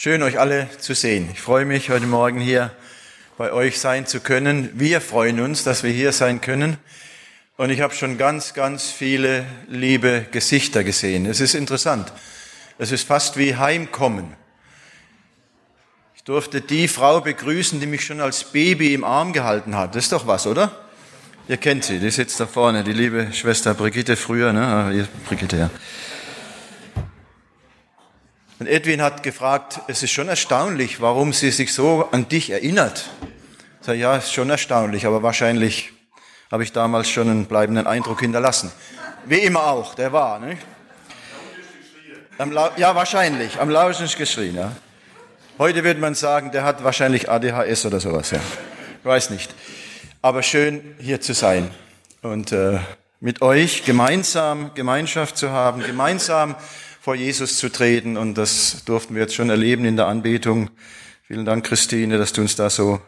Schön, euch alle zu sehen. Ich freue mich, heute Morgen hier bei euch sein zu können. Wir freuen uns, dass wir hier sein können. Und ich habe schon ganz, ganz viele liebe Gesichter gesehen. Es ist interessant. Es ist fast wie Heimkommen. Ich durfte die Frau begrüßen, die mich schon als Baby im Arm gehalten hat. Das ist doch was, oder? Ihr kennt sie, die sitzt da vorne, die liebe Schwester Brigitte früher, ne? Ah, Brigitte, ja. Und Edwin hat gefragt, es ist schon erstaunlich, warum sie sich so an dich erinnert. Ich sage, ja, ist schon erstaunlich, aber wahrscheinlich habe ich damals schon einen bleibenden Eindruck hinterlassen. Wie immer auch, der war. Nicht? ja, wahrscheinlich, am lautesten geschrien. Ja. Heute würde man sagen, der hat wahrscheinlich ADHS oder sowas. Ja. Ich weiß nicht. Aber schön, hier zu sein und äh, mit euch gemeinsam Gemeinschaft zu haben, gemeinsam vor Jesus zu treten. Und das durften wir jetzt schon erleben in der Anbetung. Vielen Dank, Christine, dass du uns da so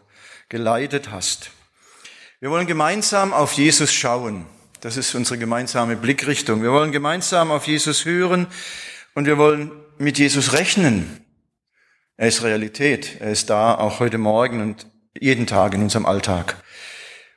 geleitet hast. Wir wollen gemeinsam auf Jesus schauen. Das ist unsere gemeinsame Blickrichtung. Wir wollen gemeinsam auf Jesus hören und wir wollen mit Jesus rechnen. Er ist Realität. Er ist da auch heute Morgen und jeden Tag in unserem Alltag.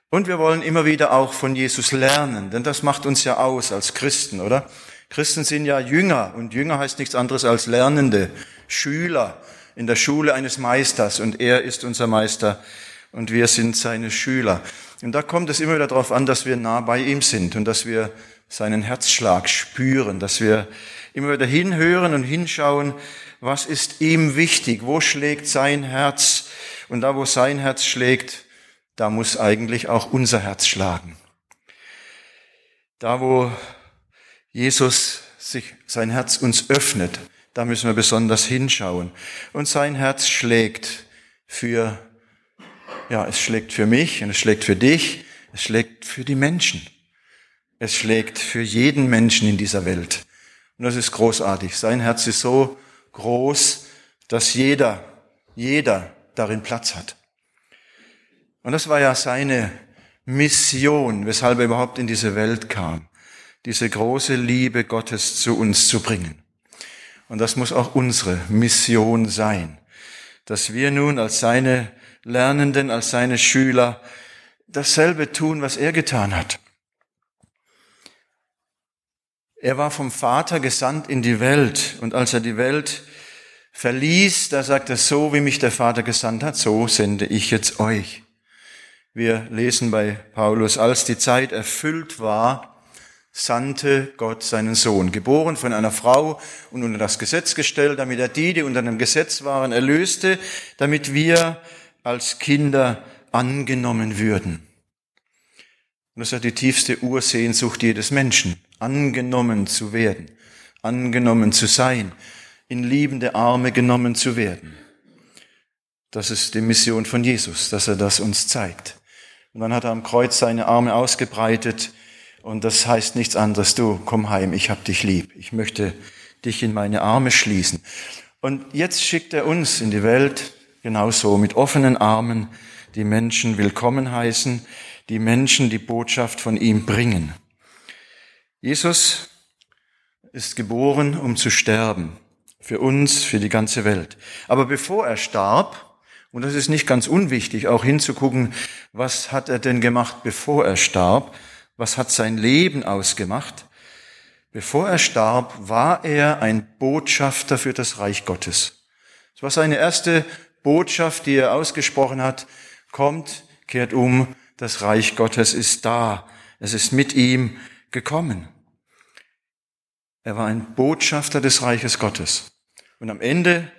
Und wir wollen immer wieder auch von Jesus lernen, denn das macht uns ja aus als Christen, oder? Christen sind ja Jünger und Jünger heißt nichts anderes als Lernende, Schüler in der Schule eines Meisters und er ist unser Meister und wir sind seine Schüler. Und da kommt es immer wieder darauf an, dass wir nah bei ihm sind und dass wir seinen Herzschlag spüren, dass wir immer wieder hinhören und hinschauen, was ist ihm wichtig, wo schlägt sein Herz und da, wo sein Herz schlägt, da muss eigentlich auch unser Herz schlagen. Da, wo Jesus sich sein Herz uns öffnet, da müssen wir besonders hinschauen. Und sein Herz schlägt für, ja, es schlägt für mich und es schlägt für dich, es schlägt für die Menschen. Es schlägt für jeden Menschen in dieser Welt. Und das ist großartig. Sein Herz ist so groß, dass jeder, jeder darin Platz hat. Und das war ja seine Mission, weshalb er überhaupt in diese Welt kam diese große Liebe Gottes zu uns zu bringen. Und das muss auch unsere Mission sein, dass wir nun als seine Lernenden, als seine Schüler dasselbe tun, was er getan hat. Er war vom Vater gesandt in die Welt und als er die Welt verließ, da sagt er, so wie mich der Vater gesandt hat, so sende ich jetzt euch. Wir lesen bei Paulus, als die Zeit erfüllt war, sandte Gott seinen Sohn, geboren von einer Frau und unter das Gesetz gestellt, damit er die, die unter dem Gesetz waren, erlöste, damit wir als Kinder angenommen würden. Und das ist ja die tiefste Ursehnsucht jedes Menschen, angenommen zu werden, angenommen zu sein, in liebende Arme genommen zu werden. Das ist die Mission von Jesus, dass er das uns zeigt. Und dann hat er am Kreuz seine Arme ausgebreitet, und das heißt nichts anderes, du komm heim, ich hab dich lieb. Ich möchte dich in meine Arme schließen. Und jetzt schickt er uns in die Welt genauso mit offenen Armen, die Menschen willkommen heißen, die Menschen die Botschaft von ihm bringen. Jesus ist geboren, um zu sterben. Für uns, für die ganze Welt. Aber bevor er starb, und das ist nicht ganz unwichtig, auch hinzugucken, was hat er denn gemacht, bevor er starb, was hat sein Leben ausgemacht? Bevor er starb, war er ein Botschafter für das Reich Gottes. Das war seine erste Botschaft, die er ausgesprochen hat. Kommt, kehrt um, das Reich Gottes ist da. Es ist mit ihm gekommen. Er war ein Botschafter des Reiches Gottes. Und am Ende,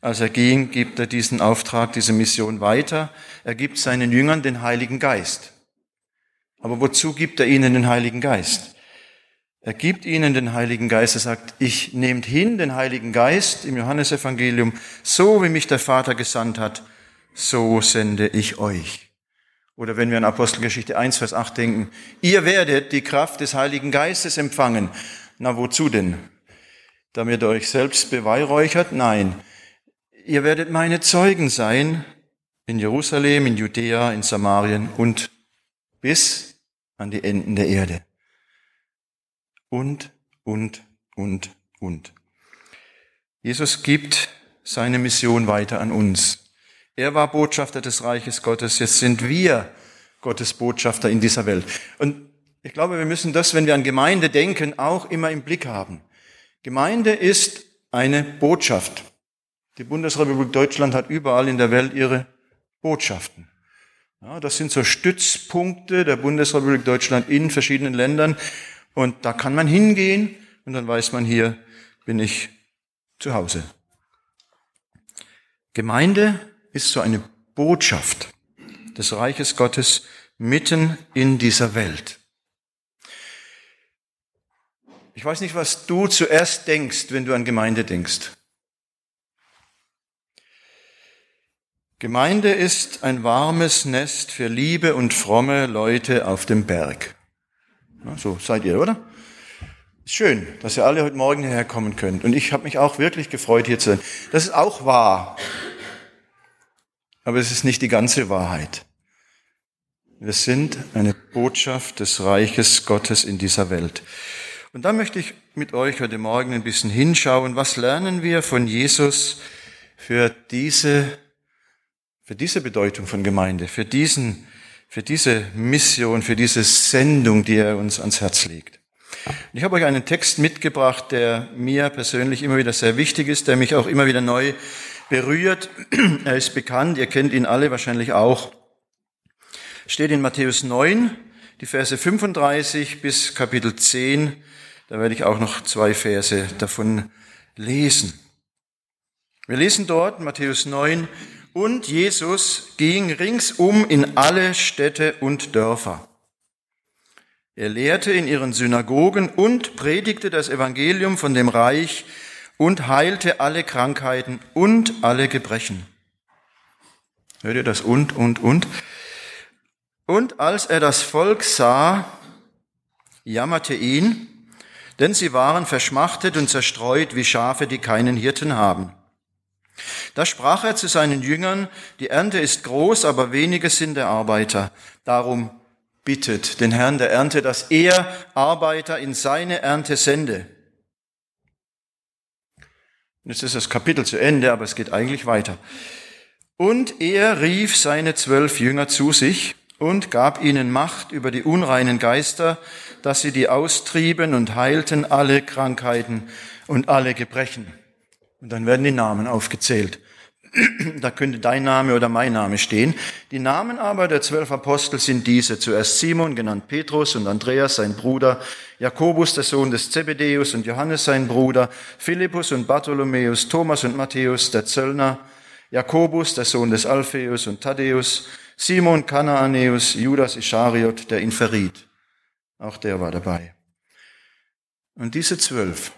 als er ging, gibt er diesen Auftrag, diese Mission weiter. Er gibt seinen Jüngern den Heiligen Geist. Aber wozu gibt er ihnen den Heiligen Geist? Er gibt ihnen den Heiligen Geist. Er sagt, ich nehmt hin den Heiligen Geist im Johannesevangelium, so wie mich der Vater gesandt hat, so sende ich euch. Oder wenn wir an Apostelgeschichte 1, Vers 8 denken, ihr werdet die Kraft des Heiligen Geistes empfangen. Na, wozu denn? Damit ihr euch selbst beweihräuchert? Nein. Ihr werdet meine Zeugen sein in Jerusalem, in Judäa, in Samarien und bis an die Enden der Erde. Und, und, und, und. Jesus gibt seine Mission weiter an uns. Er war Botschafter des Reiches Gottes, jetzt sind wir Gottes Botschafter in dieser Welt. Und ich glaube, wir müssen das, wenn wir an Gemeinde denken, auch immer im Blick haben. Gemeinde ist eine Botschaft. Die Bundesrepublik Deutschland hat überall in der Welt ihre Botschaften. Ja, das sind so Stützpunkte der Bundesrepublik Deutschland in verschiedenen Ländern. Und da kann man hingehen und dann weiß man, hier bin ich zu Hause. Gemeinde ist so eine Botschaft des Reiches Gottes mitten in dieser Welt. Ich weiß nicht, was du zuerst denkst, wenn du an Gemeinde denkst. Gemeinde ist ein warmes Nest für liebe und fromme Leute auf dem Berg. so seid ihr, oder? Schön, dass ihr alle heute Morgen hierher kommen könnt. Und ich habe mich auch wirklich gefreut, hier zu sein. Das ist auch wahr. Aber es ist nicht die ganze Wahrheit. Wir sind eine Botschaft des Reiches Gottes in dieser Welt. Und da möchte ich mit euch heute Morgen ein bisschen hinschauen. Was lernen wir von Jesus für diese, für diese Bedeutung von Gemeinde, für diesen, für diese Mission, für diese Sendung, die er uns ans Herz legt? Ich habe euch einen Text mitgebracht, der mir persönlich immer wieder sehr wichtig ist, der mich auch immer wieder neu berührt. Er ist bekannt, ihr kennt ihn alle wahrscheinlich auch. Steht in Matthäus 9, die Verse 35 bis Kapitel 10. Da werde ich auch noch zwei Verse davon lesen. Wir lesen dort Matthäus 9, und Jesus ging ringsum in alle Städte und Dörfer. Er lehrte in ihren Synagogen und predigte das Evangelium von dem Reich und heilte alle Krankheiten und alle Gebrechen. Hört ihr das und, und, und? Und als er das Volk sah, jammerte ihn, denn sie waren verschmachtet und zerstreut wie Schafe, die keinen Hirten haben. Da sprach er zu seinen Jüngern, die Ernte ist groß, aber wenige sind der Arbeiter. Darum bittet den Herrn der Ernte, dass er Arbeiter in seine Ernte sende. Jetzt ist das Kapitel zu Ende, aber es geht eigentlich weiter. Und er rief seine zwölf Jünger zu sich und gab ihnen Macht über die unreinen Geister, dass sie die austrieben und heilten alle Krankheiten und alle Gebrechen. Und dann werden die Namen aufgezählt. Da könnte dein Name oder mein Name stehen. Die Namen aber der zwölf Apostel sind diese. Zuerst Simon, genannt Petrus, und Andreas, sein Bruder, Jakobus, der Sohn des Zebedeus, und Johannes, sein Bruder, Philippus und Bartholomäus, Thomas und Matthäus, der Zöllner, Jakobus, der Sohn des Alpheus und Thaddäus, Simon Kanaanäus, Judas Ischariot, der ihn verriet. Auch der war dabei. Und diese zwölf,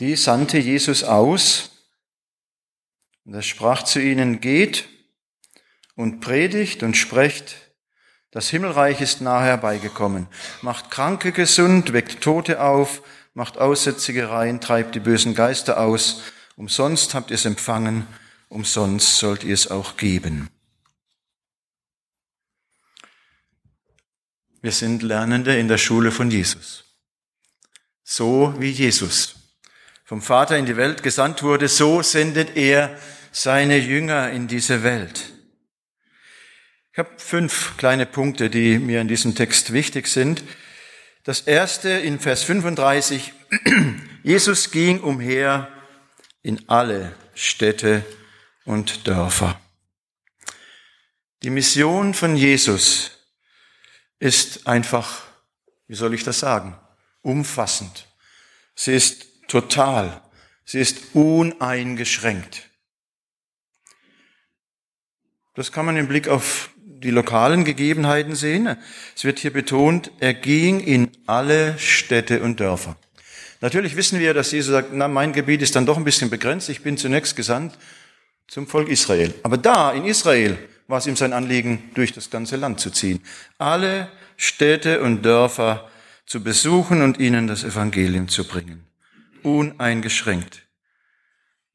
die sandte Jesus aus, und er sprach zu ihnen, geht und predigt und sprecht, das Himmelreich ist nahe herbeigekommen. Macht Kranke gesund, weckt Tote auf, macht Aussätzige rein, treibt die bösen Geister aus. Umsonst habt ihr es empfangen, umsonst sollt ihr es auch geben. Wir sind Lernende in der Schule von Jesus. So wie Jesus vom Vater in die Welt gesandt wurde, so sendet er seine Jünger in diese Welt. Ich habe fünf kleine Punkte, die mir in diesem Text wichtig sind. Das erste in Vers 35, Jesus ging umher in alle Städte und Dörfer. Die Mission von Jesus ist einfach, wie soll ich das sagen, umfassend. Sie ist total. Sie ist uneingeschränkt. Das kann man im Blick auf die lokalen Gegebenheiten sehen. Es wird hier betont, er ging in alle Städte und Dörfer. Natürlich wissen wir, dass Jesus sagt, na, mein Gebiet ist dann doch ein bisschen begrenzt. Ich bin zunächst gesandt zum Volk Israel. Aber da, in Israel, war es ihm sein Anliegen, durch das ganze Land zu ziehen. Alle Städte und Dörfer zu besuchen und ihnen das Evangelium zu bringen. Uneingeschränkt.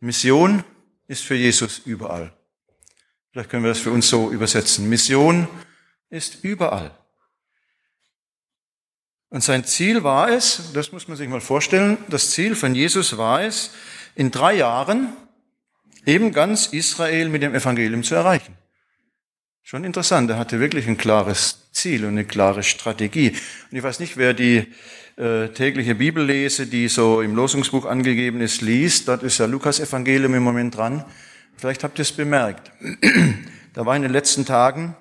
Mission ist für Jesus überall. Vielleicht können wir das für uns so übersetzen. Mission ist überall. Und sein Ziel war es, das muss man sich mal vorstellen, das Ziel von Jesus war es, in drei Jahren eben ganz Israel mit dem Evangelium zu erreichen. Schon interessant, er hatte wirklich ein klares Ziel und eine klare Strategie. Und ich weiß nicht, wer die äh, tägliche Bibellese, die so im Losungsbuch angegeben ist, liest. Dort ist ja Lukas Evangelium im Moment dran. Vielleicht habt ihr es bemerkt. Da war in den letzten Tagen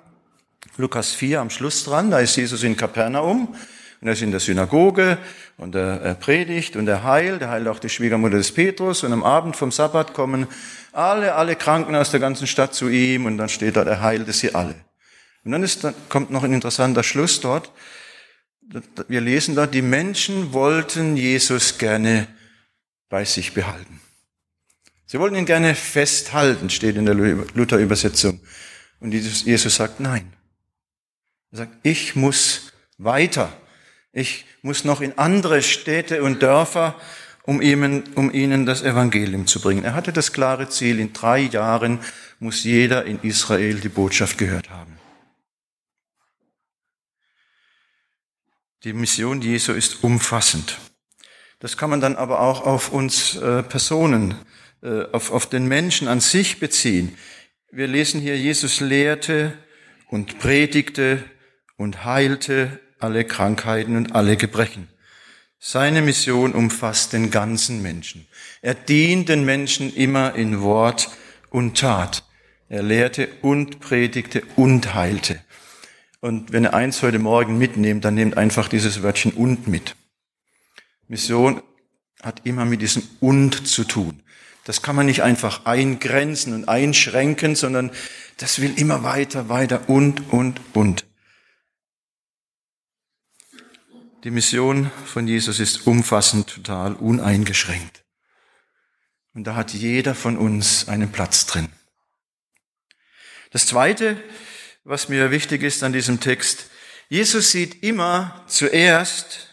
Lukas 4 am Schluss dran. Da ist Jesus in Kapernaum und er ist in der Synagoge und er, predigt und er heilt. Er heilt auch die Schwiegermutter des Petrus und am Abend vom Sabbat kommen alle, alle Kranken aus der ganzen Stadt zu ihm und dann steht dort, er heilte sie alle. Und dann, ist, dann kommt noch ein interessanter Schluss dort. Wir lesen dort, die Menschen wollten Jesus gerne bei sich behalten. Sie wollten ihn gerne festhalten, steht in der Luther-Übersetzung. Und Jesus sagt nein. Er sagt, ich muss weiter. Ich muss noch in andere Städte und Dörfer um ihnen, um ihnen das Evangelium zu bringen. Er hatte das klare Ziel, in drei Jahren muss jeder in Israel die Botschaft gehört haben. Die Mission Jesu ist umfassend. Das kann man dann aber auch auf uns äh, Personen, äh, auf, auf den Menschen an sich beziehen. Wir lesen hier, Jesus lehrte und predigte und heilte alle Krankheiten und alle Gebrechen. Seine Mission umfasst den ganzen Menschen. Er dient den Menschen immer in Wort und Tat. Er lehrte und predigte und heilte. Und wenn ihr eins heute Morgen mitnehmt, dann nehmt einfach dieses Wörtchen und mit. Mission hat immer mit diesem und zu tun. Das kann man nicht einfach eingrenzen und einschränken, sondern das will immer weiter, weiter und, und, und. Die Mission von Jesus ist umfassend, total uneingeschränkt. Und da hat jeder von uns einen Platz drin. Das Zweite, was mir wichtig ist an diesem Text, Jesus sieht immer zuerst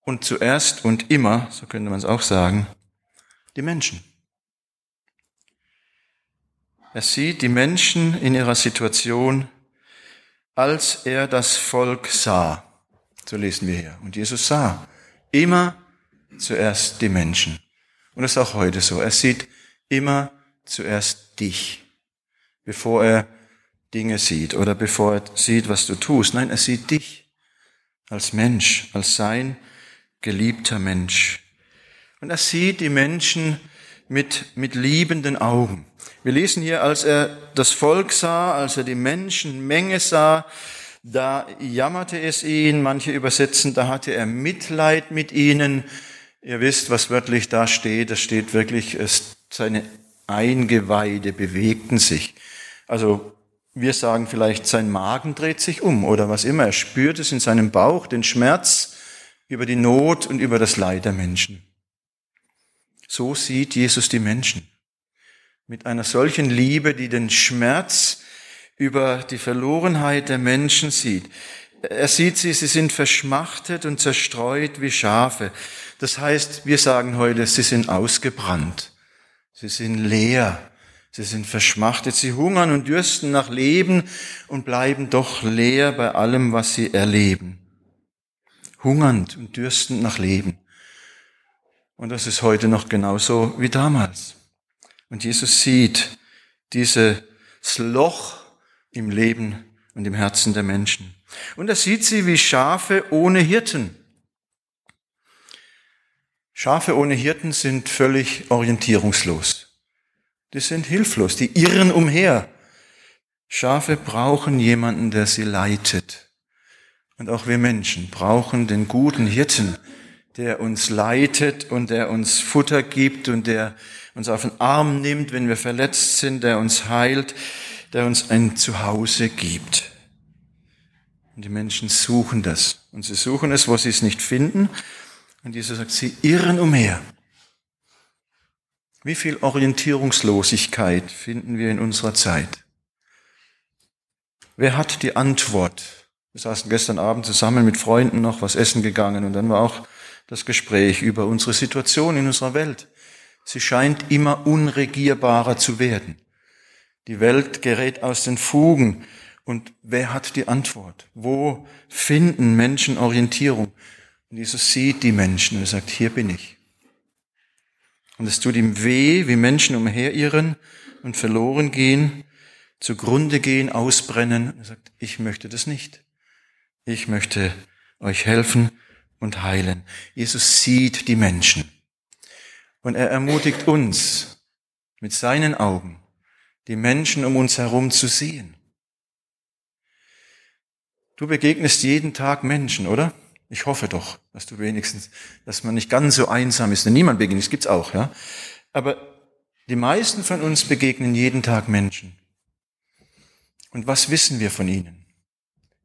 und zuerst und immer, so könnte man es auch sagen, die Menschen. Er sieht die Menschen in ihrer Situation als er das Volk sah. So lesen wir hier. Und Jesus sah immer zuerst die Menschen. Und das ist auch heute so. Er sieht immer zuerst dich, bevor er Dinge sieht oder bevor er sieht, was du tust. Nein, er sieht dich als Mensch, als sein geliebter Mensch. Und er sieht die Menschen mit, mit liebenden Augen. Wir lesen hier, als er das Volk sah, als er die Menschenmenge sah, da jammerte es ihn, manche übersetzen, da hatte er Mitleid mit ihnen. Ihr wisst, was wörtlich da steht, das steht wirklich, es, seine Eingeweide bewegten sich. Also wir sagen vielleicht, sein Magen dreht sich um oder was immer. Er spürt es in seinem Bauch, den Schmerz über die Not und über das Leid der Menschen. So sieht Jesus die Menschen mit einer solchen Liebe, die den Schmerz über die Verlorenheit der Menschen sieht. Er sieht sie, sie sind verschmachtet und zerstreut wie Schafe. Das heißt, wir sagen heute, sie sind ausgebrannt. Sie sind leer. Sie sind verschmachtet. Sie hungern und dürsten nach Leben und bleiben doch leer bei allem, was sie erleben. Hungernd und dürstend nach Leben. Und das ist heute noch genauso wie damals. Und Jesus sieht dieses Loch im Leben und im Herzen der Menschen. Und er sieht sie wie Schafe ohne Hirten. Schafe ohne Hirten sind völlig orientierungslos. Die sind hilflos, die irren umher. Schafe brauchen jemanden, der sie leitet. Und auch wir Menschen brauchen den guten Hirten, der uns leitet und der uns Futter gibt und der uns auf den Arm nimmt, wenn wir verletzt sind, der uns heilt, der uns ein Zuhause gibt. Und die Menschen suchen das. Und sie suchen es, wo sie es nicht finden. Und Jesus sagt, sie irren umher. Wie viel Orientierungslosigkeit finden wir in unserer Zeit? Wer hat die Antwort? Wir saßen gestern Abend zusammen mit Freunden noch was essen gegangen und dann war auch das Gespräch über unsere Situation in unserer Welt. Sie scheint immer unregierbarer zu werden. Die Welt gerät aus den Fugen. Und wer hat die Antwort? Wo finden Menschen Orientierung? Und Jesus sieht die Menschen und sagt, hier bin ich. Und es tut ihm weh, wie Menschen umherirren und verloren gehen, zugrunde gehen, ausbrennen. Er sagt, ich möchte das nicht. Ich möchte euch helfen und heilen. Jesus sieht die Menschen. Und er ermutigt uns, mit seinen Augen die Menschen um uns herum zu sehen. Du begegnest jeden Tag Menschen, oder? Ich hoffe doch, dass du wenigstens, dass man nicht ganz so einsam ist. Denn niemand begegnet, das gibt's auch, ja. Aber die meisten von uns begegnen jeden Tag Menschen. Und was wissen wir von ihnen?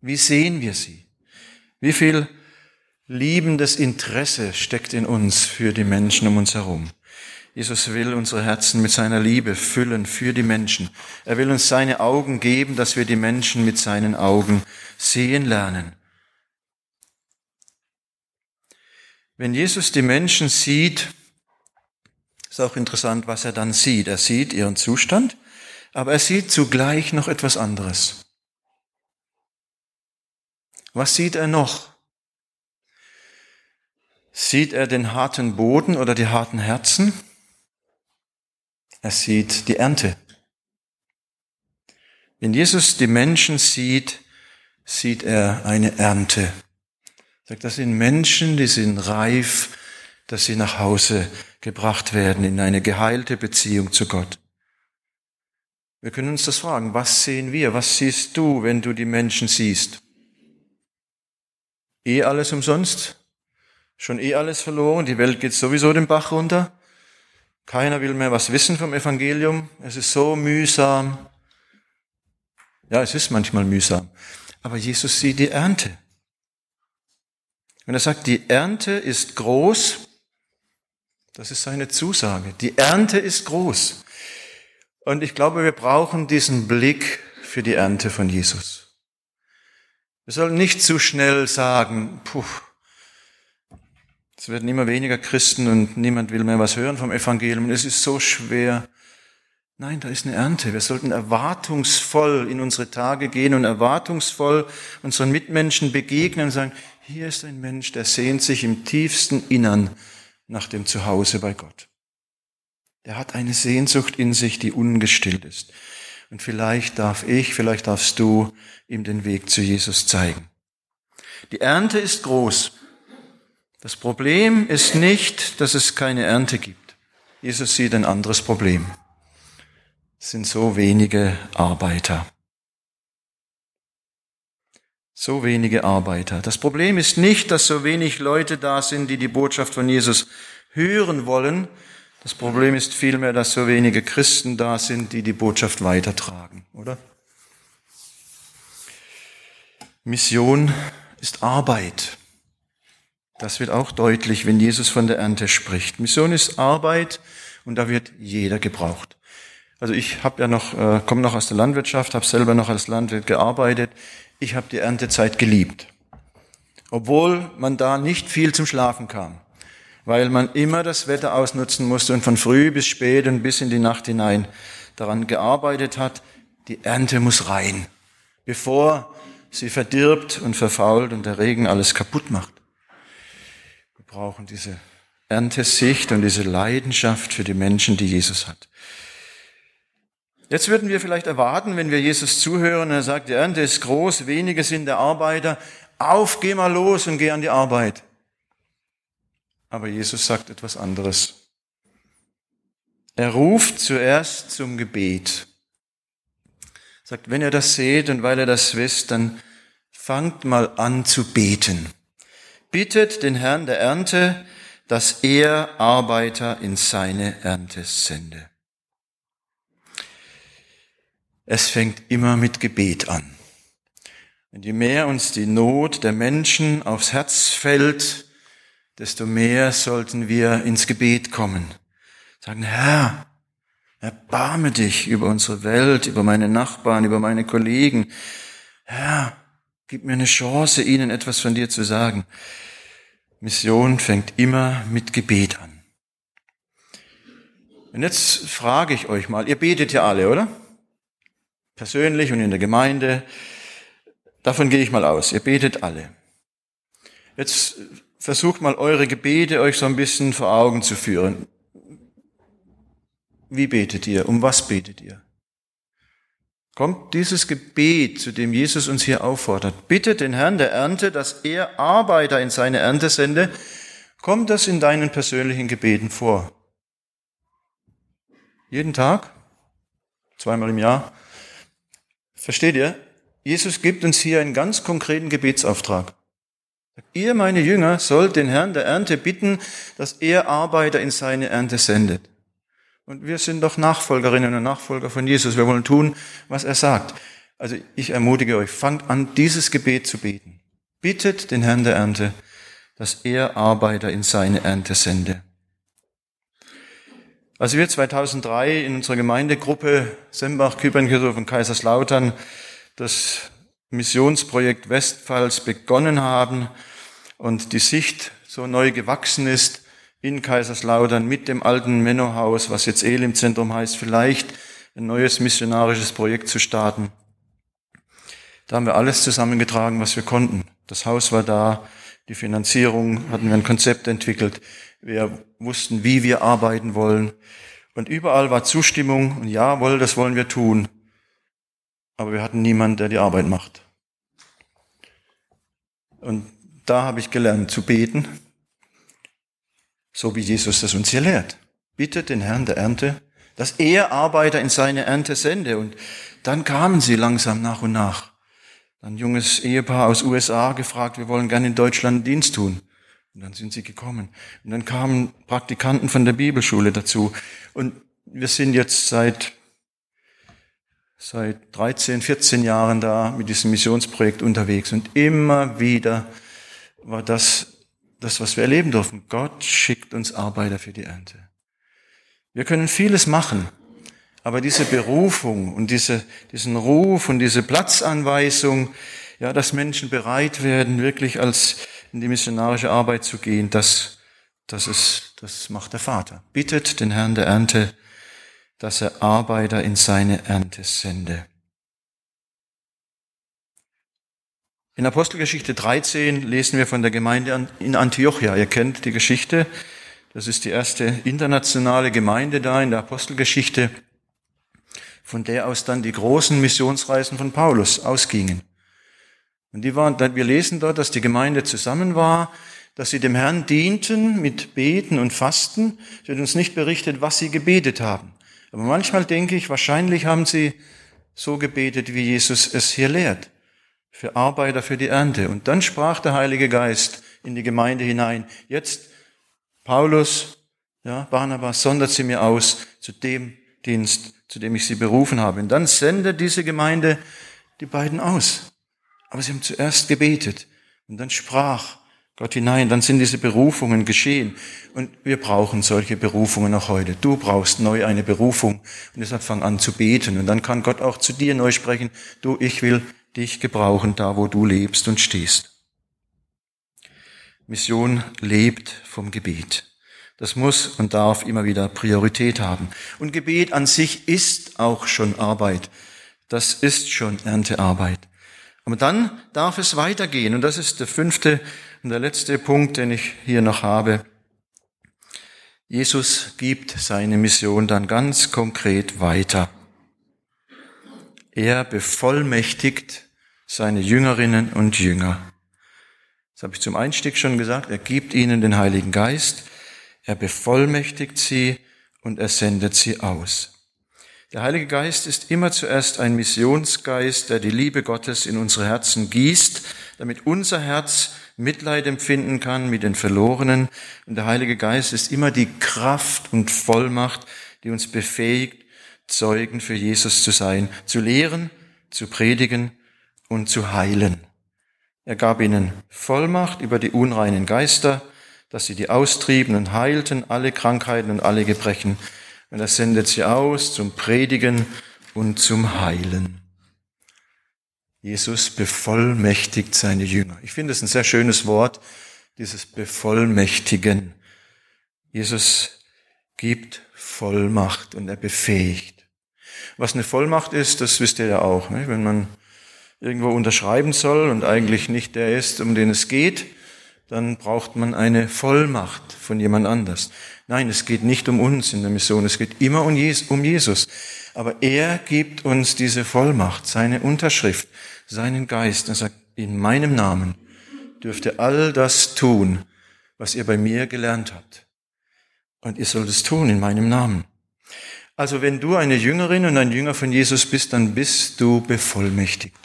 Wie sehen wir sie? Wie viel liebendes Interesse steckt in uns für die Menschen um uns herum? Jesus will unsere Herzen mit seiner Liebe füllen für die Menschen. Er will uns seine Augen geben, dass wir die Menschen mit seinen Augen sehen lernen. Wenn Jesus die Menschen sieht, ist auch interessant, was er dann sieht. Er sieht ihren Zustand, aber er sieht zugleich noch etwas anderes. Was sieht er noch? Sieht er den harten Boden oder die harten Herzen? Er sieht die Ernte. Wenn Jesus die Menschen sieht, sieht er eine Ernte. Er sagt, das sind Menschen, die sind reif, dass sie nach Hause gebracht werden in eine geheilte Beziehung zu Gott. Wir können uns das fragen, was sehen wir, was siehst du, wenn du die Menschen siehst? Eh alles umsonst? Schon eh alles verloren? Die Welt geht sowieso den Bach runter? Keiner will mehr was wissen vom Evangelium. Es ist so mühsam. Ja, es ist manchmal mühsam. Aber Jesus sieht die Ernte. Wenn er sagt, die Ernte ist groß, das ist seine Zusage. Die Ernte ist groß. Und ich glaube, wir brauchen diesen Blick für die Ernte von Jesus. Wir sollen nicht zu schnell sagen, puh, es werden immer weniger Christen und niemand will mehr was hören vom Evangelium. Es ist so schwer. Nein, da ist eine Ernte. Wir sollten erwartungsvoll in unsere Tage gehen und erwartungsvoll unseren Mitmenschen begegnen und sagen, hier ist ein Mensch, der sehnt sich im tiefsten Innern nach dem Zuhause bei Gott. Der hat eine Sehnsucht in sich, die ungestillt ist. Und vielleicht darf ich, vielleicht darfst du ihm den Weg zu Jesus zeigen. Die Ernte ist groß. Das Problem ist nicht, dass es keine Ernte gibt. Jesus sieht ein anderes Problem. Es sind so wenige Arbeiter. So wenige Arbeiter. Das Problem ist nicht, dass so wenig Leute da sind, die die Botschaft von Jesus hören wollen. Das Problem ist vielmehr, dass so wenige Christen da sind, die die Botschaft weitertragen, oder? Mission ist Arbeit. Das wird auch deutlich, wenn Jesus von der Ernte spricht. Mission ist Arbeit und da wird jeder gebraucht. Also ich habe ja noch, äh, komme noch aus der Landwirtschaft, habe selber noch als Landwirt gearbeitet. Ich habe die Erntezeit geliebt, obwohl man da nicht viel zum Schlafen kam, weil man immer das Wetter ausnutzen musste und von früh bis spät und bis in die Nacht hinein daran gearbeitet hat. Die Ernte muss rein, bevor sie verdirbt und verfault und der Regen alles kaputt macht brauchen diese Erntesicht und diese Leidenschaft für die Menschen, die Jesus hat. Jetzt würden wir vielleicht erwarten, wenn wir Jesus zuhören, er sagt, die Ernte ist groß, wenige sind der Arbeiter, auf, geh mal los und geh an die Arbeit. Aber Jesus sagt etwas anderes. Er ruft zuerst zum Gebet. Er sagt, wenn ihr das seht und weil ihr das wisst, dann fangt mal an zu beten bittet den Herrn der Ernte, dass er Arbeiter in seine Ernte sende. Es fängt immer mit Gebet an. Und je mehr uns die Not der Menschen aufs Herz fällt, desto mehr sollten wir ins Gebet kommen. Sagen, Herr, erbarme dich über unsere Welt, über meine Nachbarn, über meine Kollegen. Herr, gib mir eine Chance, ihnen etwas von dir zu sagen. Mission fängt immer mit Gebet an. Und jetzt frage ich euch mal, ihr betet ja alle, oder? Persönlich und in der Gemeinde. Davon gehe ich mal aus. Ihr betet alle. Jetzt versucht mal eure Gebete euch so ein bisschen vor Augen zu führen. Wie betet ihr? Um was betet ihr? Kommt dieses Gebet, zu dem Jesus uns hier auffordert, bittet den Herrn der Ernte, dass er Arbeiter in seine Ernte sende, kommt das in deinen persönlichen Gebeten vor? Jeden Tag? Zweimal im Jahr? Versteht ihr? Jesus gibt uns hier einen ganz konkreten Gebetsauftrag. Ihr, meine Jünger, sollt den Herrn der Ernte bitten, dass er Arbeiter in seine Ernte sendet. Und wir sind doch Nachfolgerinnen und Nachfolger von Jesus. Wir wollen tun, was er sagt. Also ich ermutige euch, fangt an, dieses Gebet zu beten. Bittet den Herrn der Ernte, dass er Arbeiter in seine Ernte sende. Als wir 2003 in unserer Gemeindegruppe Sembach, Kübernkirchhof und Kaiserslautern das Missionsprojekt Westpfalz begonnen haben und die Sicht so neu gewachsen ist in Kaiserslautern mit dem alten Mennohaus, was jetzt Elim-Zentrum heißt, vielleicht ein neues missionarisches Projekt zu starten. Da haben wir alles zusammengetragen, was wir konnten. Das Haus war da, die Finanzierung hatten wir ein Konzept entwickelt. Wir wussten, wie wir arbeiten wollen. Und überall war Zustimmung und jawohl, das wollen wir tun. Aber wir hatten niemanden, der die Arbeit macht. Und da habe ich gelernt zu beten, so wie Jesus das uns hier lehrt. Bittet den Herrn der Ernte, dass er Arbeiter in seine Ernte sende. Und dann kamen sie langsam nach und nach. Ein junges Ehepaar aus USA gefragt, wir wollen gerne in Deutschland Dienst tun. Und dann sind sie gekommen. Und dann kamen Praktikanten von der Bibelschule dazu. Und wir sind jetzt seit, seit 13, 14 Jahren da mit diesem Missionsprojekt unterwegs. Und immer wieder war das das, was wir erleben dürfen. Gott schickt uns Arbeiter für die Ernte. Wir können vieles machen, aber diese Berufung und diese, diesen Ruf und diese Platzanweisung, ja, dass Menschen bereit werden, wirklich als in die missionarische Arbeit zu gehen, das, das ist, das macht der Vater. Bittet den Herrn der Ernte, dass er Arbeiter in seine Ernte sende. In Apostelgeschichte 13 lesen wir von der Gemeinde in Antiochia. Ihr kennt die Geschichte. Das ist die erste internationale Gemeinde da in der Apostelgeschichte, von der aus dann die großen Missionsreisen von Paulus ausgingen. Und die waren, wir lesen dort, dass die Gemeinde zusammen war, dass sie dem Herrn dienten mit Beten und Fasten. Es wird uns nicht berichtet, was sie gebetet haben. Aber manchmal denke ich, wahrscheinlich haben sie so gebetet, wie Jesus es hier lehrt für Arbeiter für die Ernte. Und dann sprach der Heilige Geist in die Gemeinde hinein, jetzt Paulus, ja, Barnabas, sondert sie mir aus zu dem Dienst, zu dem ich sie berufen habe. Und dann sendet diese Gemeinde die beiden aus. Aber sie haben zuerst gebetet und dann sprach Gott hinein, dann sind diese Berufungen geschehen. Und wir brauchen solche Berufungen auch heute. Du brauchst neu eine Berufung und deshalb fang an zu beten. Und dann kann Gott auch zu dir neu sprechen. Du, ich will dich gebrauchen, da wo du lebst und stehst. Mission lebt vom Gebet. Das muss und darf immer wieder Priorität haben. Und Gebet an sich ist auch schon Arbeit. Das ist schon Erntearbeit. Aber dann darf es weitergehen. Und das ist der fünfte und der letzte Punkt, den ich hier noch habe. Jesus gibt seine Mission dann ganz konkret weiter. Er bevollmächtigt seine Jüngerinnen und Jünger. Das habe ich zum Einstieg schon gesagt. Er gibt ihnen den Heiligen Geist, er bevollmächtigt sie und er sendet sie aus. Der Heilige Geist ist immer zuerst ein Missionsgeist, der die Liebe Gottes in unsere Herzen gießt, damit unser Herz Mitleid empfinden kann mit den Verlorenen. Und der Heilige Geist ist immer die Kraft und Vollmacht, die uns befähigt, Zeugen für Jesus zu sein, zu lehren, zu predigen und zu heilen. Er gab ihnen Vollmacht über die unreinen Geister, dass sie die austrieben und heilten, alle Krankheiten und alle Gebrechen. Und er sendet sie aus zum Predigen und zum Heilen. Jesus bevollmächtigt seine Jünger. Ich finde es ein sehr schönes Wort, dieses Bevollmächtigen. Jesus gibt Vollmacht und er befähigt. Was eine Vollmacht ist, das wisst ihr ja auch. Wenn man irgendwo unterschreiben soll und eigentlich nicht der ist, um den es geht, dann braucht man eine Vollmacht von jemand anders. Nein, es geht nicht um uns in der Mission, es geht immer um Jesus. Aber er gibt uns diese Vollmacht, seine Unterschrift, seinen Geist. Er sagt, in meinem Namen dürft ihr all das tun, was ihr bei mir gelernt habt. Und ihr sollt es tun in meinem Namen. Also wenn du eine Jüngerin und ein Jünger von Jesus bist, dann bist du bevollmächtigt.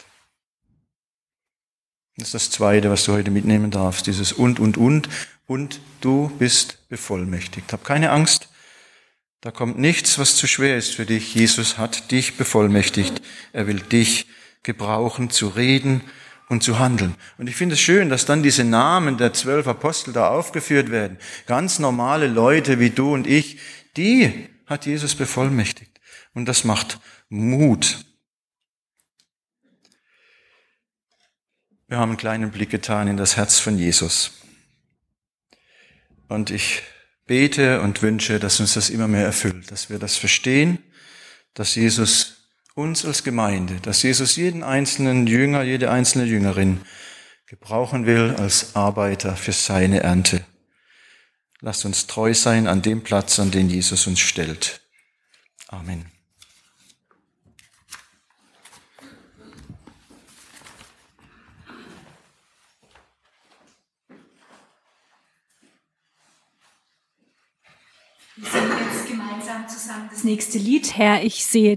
Das ist das Zweite, was du heute mitnehmen darfst, dieses und, und, und. Und du bist bevollmächtigt. Hab keine Angst. Da kommt nichts, was zu schwer ist für dich. Jesus hat dich bevollmächtigt. Er will dich gebrauchen, zu reden und zu handeln. Und ich finde es schön, dass dann diese Namen der zwölf Apostel da aufgeführt werden. Ganz normale Leute wie du und ich, die hat Jesus bevollmächtigt. Und das macht Mut. Wir haben einen kleinen Blick getan in das Herz von Jesus. Und ich bete und wünsche, dass uns das immer mehr erfüllt, dass wir das verstehen, dass Jesus uns als Gemeinde, dass Jesus jeden einzelnen Jünger, jede einzelne Jüngerin gebrauchen will als Arbeiter für seine Ernte. Lasst uns treu sein an dem Platz, an den Jesus uns stellt. Amen. Wir singen jetzt gemeinsam zusammen das nächste Lied. Herr, ich sehe